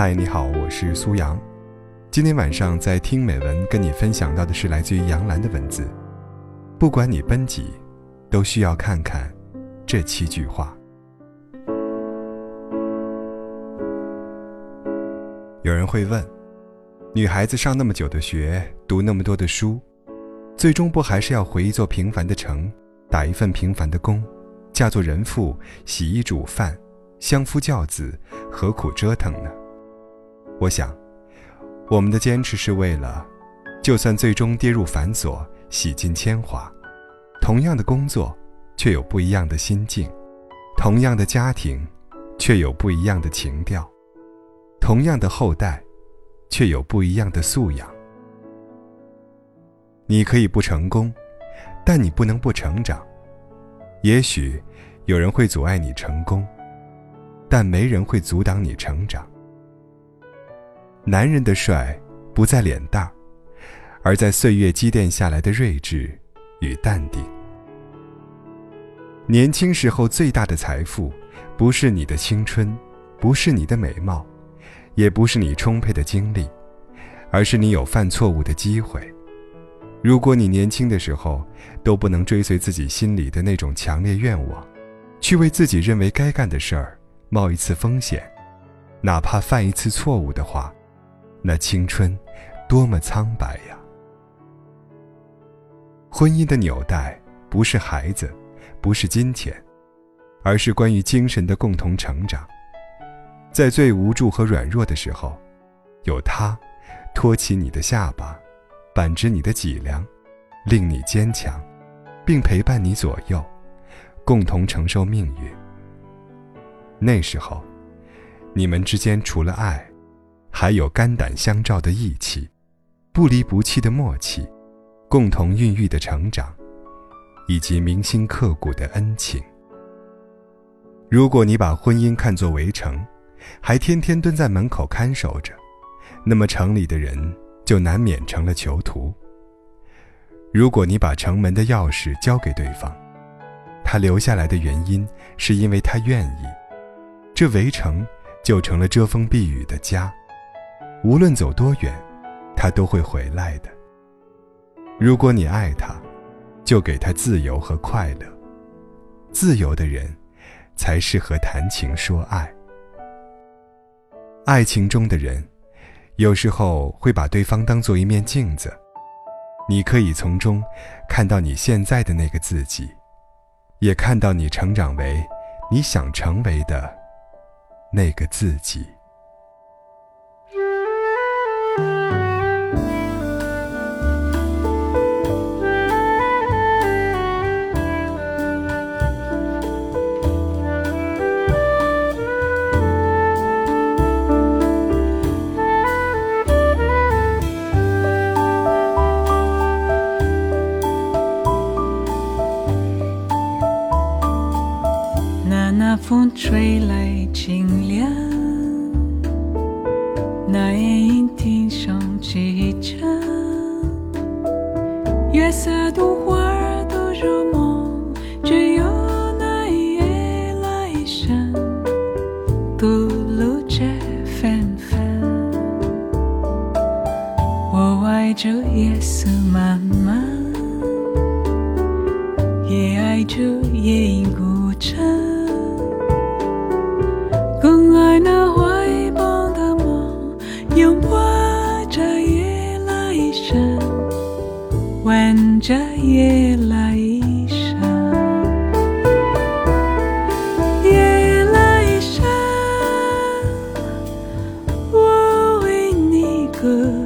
嗨，你好，我是苏阳。今天晚上在听美文，跟你分享到的是来自于杨澜的文字。不管你奔几，都需要看看这七句话。有人会问，女孩子上那么久的学，读那么多的书，最终不还是要回一座平凡的城，打一份平凡的工，嫁做人妇，洗衣煮饭，相夫教子，何苦折腾呢？我想，我们的坚持是为了，就算最终跌入繁琐，洗尽铅华，同样的工作，却有不一样的心境；同样的家庭，却有不一样的情调；同样的后代，却有不一样的素养。你可以不成功，但你不能不成长。也许有人会阻碍你成功，但没人会阻挡你成长。男人的帅，不在脸大，而在岁月积淀下来的睿智与淡定。年轻时候最大的财富，不是你的青春，不是你的美貌，也不是你充沛的精力，而是你有犯错误的机会。如果你年轻的时候都不能追随自己心里的那种强烈愿望，去为自己认为该干的事儿冒一次风险，哪怕犯一次错误的话。那青春，多么苍白呀！婚姻的纽带不是孩子，不是金钱，而是关于精神的共同成长。在最无助和软弱的时候，有他，托起你的下巴，扳直你的脊梁，令你坚强，并陪伴你左右，共同承受命运。那时候，你们之间除了爱。还有肝胆相照的义气，不离不弃的默契，共同孕育的成长，以及铭心刻骨的恩情。如果你把婚姻看作围城，还天天蹲在门口看守着，那么城里的人就难免成了囚徒。如果你把城门的钥匙交给对方，他留下来的原因是因为他愿意，这围城就成了遮风避雨的家。无论走多远，他都会回来的。如果你爱他，就给他自由和快乐。自由的人，才适合谈情说爱。爱情中的人，有时候会把对方当做一面镜子，你可以从中看到你现在的那个自己，也看到你成长为你想成为的那个自己。风吹来清凉，那夜莺啼声齐唱，月色独花都入梦，只有那一夜来生，吐露着芬芳。我爱着夜色茫茫，也爱着夜莺孤唱。这夜来香，夜来香，我为你歌。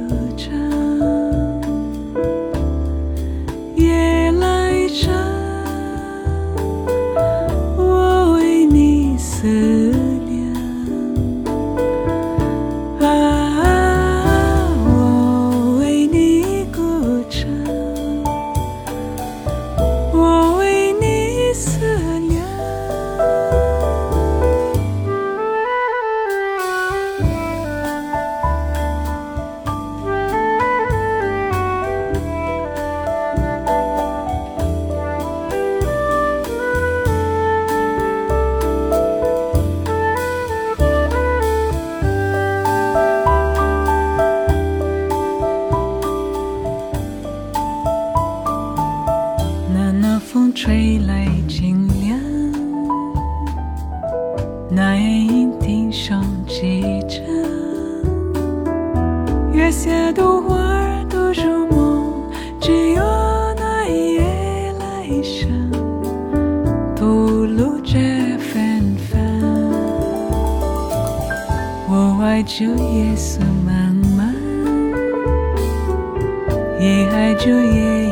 那夜莺啼声几声，月下独花独入梦，只有那一夜来生，吐露着芬芳。我爱这夜色漫漫，也爱这夜